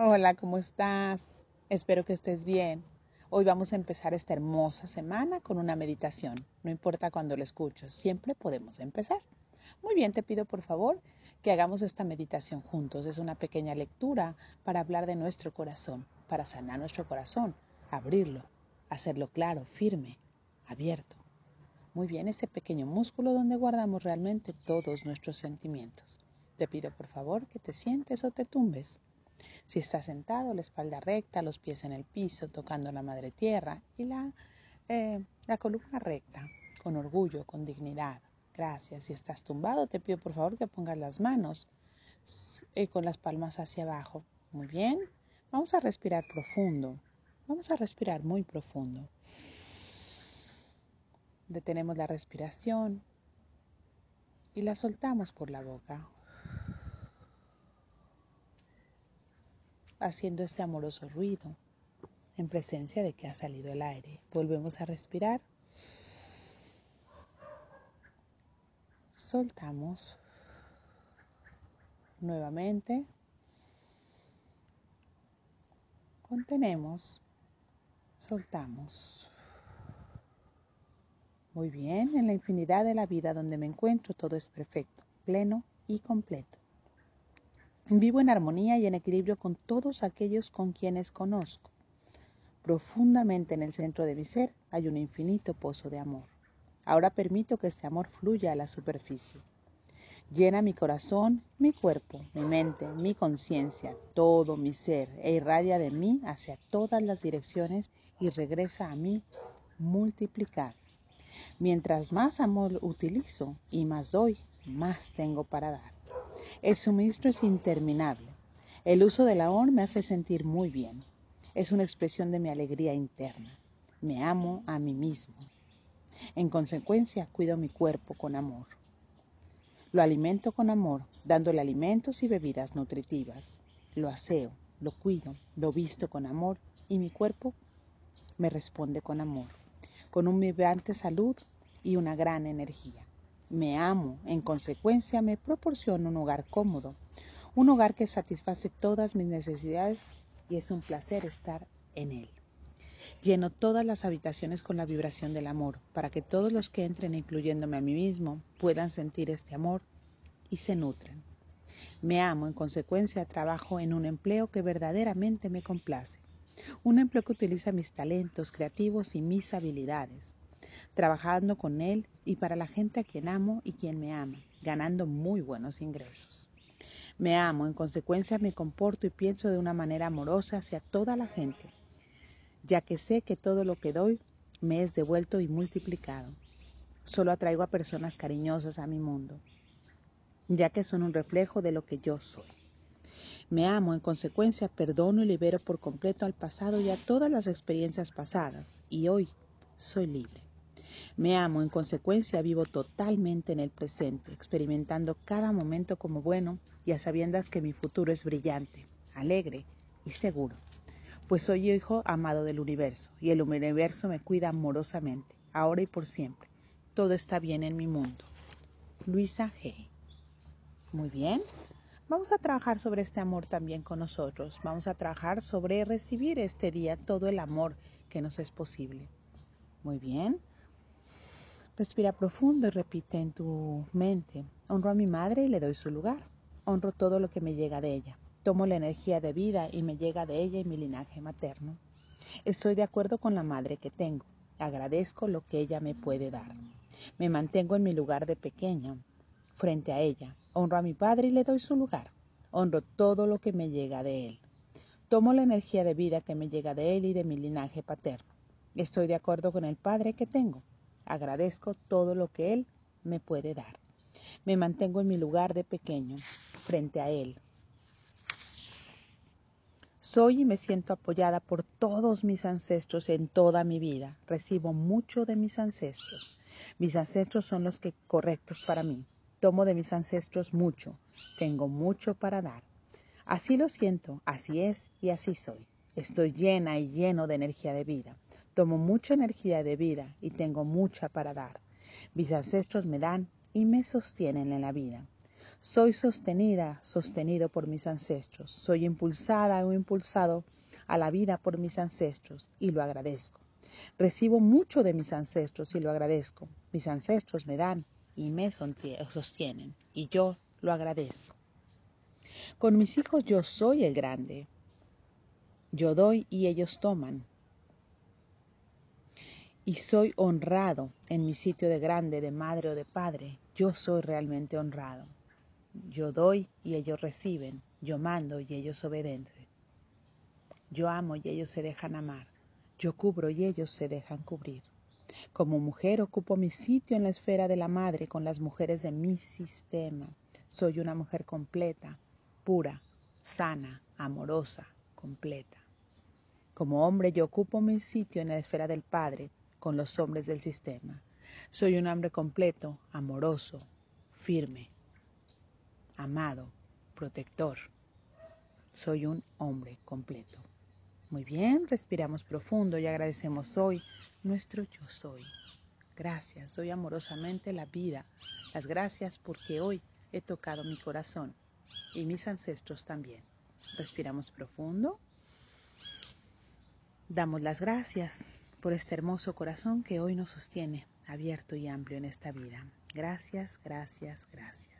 Hola, ¿cómo estás? Espero que estés bien. Hoy vamos a empezar esta hermosa semana con una meditación. No importa cuándo lo escucho, siempre podemos empezar. Muy bien, te pido por favor que hagamos esta meditación juntos. Es una pequeña lectura para hablar de nuestro corazón, para sanar nuestro corazón, abrirlo, hacerlo claro, firme, abierto. Muy bien, este pequeño músculo donde guardamos realmente todos nuestros sentimientos. Te pido por favor que te sientes o te tumbes si está sentado, la espalda recta, los pies en el piso, tocando la madre tierra y la, eh, la columna recta, con orgullo, con dignidad. Gracias. Si estás tumbado, te pido por favor que pongas las manos eh, con las palmas hacia abajo. Muy bien. Vamos a respirar profundo. Vamos a respirar muy profundo. Detenemos la respiración y la soltamos por la boca. Haciendo este amoroso ruido en presencia de que ha salido el aire. Volvemos a respirar. Soltamos nuevamente. Contenemos. Soltamos. Muy bien, en la infinidad de la vida donde me encuentro todo es perfecto, pleno y completo. Vivo en armonía y en equilibrio con todos aquellos con quienes conozco. Profundamente en el centro de mi ser hay un infinito pozo de amor. Ahora permito que este amor fluya a la superficie. Llena mi corazón, mi cuerpo, mi mente, mi conciencia, todo mi ser e irradia de mí hacia todas las direcciones y regresa a mí multiplicado. Mientras más amor utilizo y más doy, más tengo para dar. El suministro es interminable. El uso del amor me hace sentir muy bien. Es una expresión de mi alegría interna. Me amo a mí mismo. En consecuencia, cuido mi cuerpo con amor. Lo alimento con amor, dándole alimentos y bebidas nutritivas. Lo aseo, lo cuido, lo visto con amor y mi cuerpo me responde con amor, con un vibrante salud y una gran energía. Me amo, en consecuencia me proporciono un hogar cómodo, un hogar que satisface todas mis necesidades y es un placer estar en él. Lleno todas las habitaciones con la vibración del amor, para que todos los que entren, incluyéndome a mí mismo, puedan sentir este amor y se nutren. Me amo, en consecuencia trabajo en un empleo que verdaderamente me complace, un empleo que utiliza mis talentos creativos y mis habilidades trabajando con él y para la gente a quien amo y quien me ama, ganando muy buenos ingresos. Me amo, en consecuencia me comporto y pienso de una manera amorosa hacia toda la gente, ya que sé que todo lo que doy me es devuelto y multiplicado. Solo atraigo a personas cariñosas a mi mundo, ya que son un reflejo de lo que yo soy. Me amo, en consecuencia perdono y libero por completo al pasado y a todas las experiencias pasadas, y hoy soy libre. Me amo, en consecuencia vivo totalmente en el presente, experimentando cada momento como bueno y a sabiendas que mi futuro es brillante, alegre y seguro, pues soy hijo amado del universo y el universo me cuida amorosamente, ahora y por siempre. Todo está bien en mi mundo. Luisa G. Muy bien. Vamos a trabajar sobre este amor también con nosotros. Vamos a trabajar sobre recibir este día todo el amor que nos es posible. Muy bien. Respira profundo y repite en tu mente, honro a mi madre y le doy su lugar. Honro todo lo que me llega de ella. Tomo la energía de vida y me llega de ella y mi linaje materno. Estoy de acuerdo con la madre que tengo. Agradezco lo que ella me puede dar. Me mantengo en mi lugar de pequeña, frente a ella. Honro a mi padre y le doy su lugar. Honro todo lo que me llega de él. Tomo la energía de vida que me llega de él y de mi linaje paterno. Estoy de acuerdo con el padre que tengo. Agradezco todo lo que Él me puede dar. Me mantengo en mi lugar de pequeño, frente a Él. Soy y me siento apoyada por todos mis ancestros en toda mi vida. Recibo mucho de mis ancestros. Mis ancestros son los que correctos para mí. Tomo de mis ancestros mucho. Tengo mucho para dar. Así lo siento, así es y así soy. Estoy llena y lleno de energía de vida. Tomo mucha energía de vida y tengo mucha para dar. Mis ancestros me dan y me sostienen en la vida. Soy sostenida, sostenido por mis ancestros. Soy impulsada o impulsado a la vida por mis ancestros y lo agradezco. Recibo mucho de mis ancestros y lo agradezco. Mis ancestros me dan y me sostienen y yo lo agradezco. Con mis hijos yo soy el grande. Yo doy y ellos toman. Y soy honrado en mi sitio de grande, de madre o de padre. Yo soy realmente honrado. Yo doy y ellos reciben. Yo mando y ellos obedecen. Yo amo y ellos se dejan amar. Yo cubro y ellos se dejan cubrir. Como mujer ocupo mi sitio en la esfera de la madre con las mujeres de mi sistema. Soy una mujer completa, pura, sana, amorosa, completa. Como hombre yo ocupo mi sitio en la esfera del padre con los hombres del sistema. Soy un hombre completo, amoroso, firme, amado, protector. Soy un hombre completo. Muy bien, respiramos profundo y agradecemos hoy nuestro yo soy. Gracias, doy amorosamente la vida. Las gracias porque hoy he tocado mi corazón y mis ancestros también. Respiramos profundo. Damos las gracias por este hermoso corazón que hoy nos sostiene abierto y amplio en esta vida. Gracias, gracias, gracias.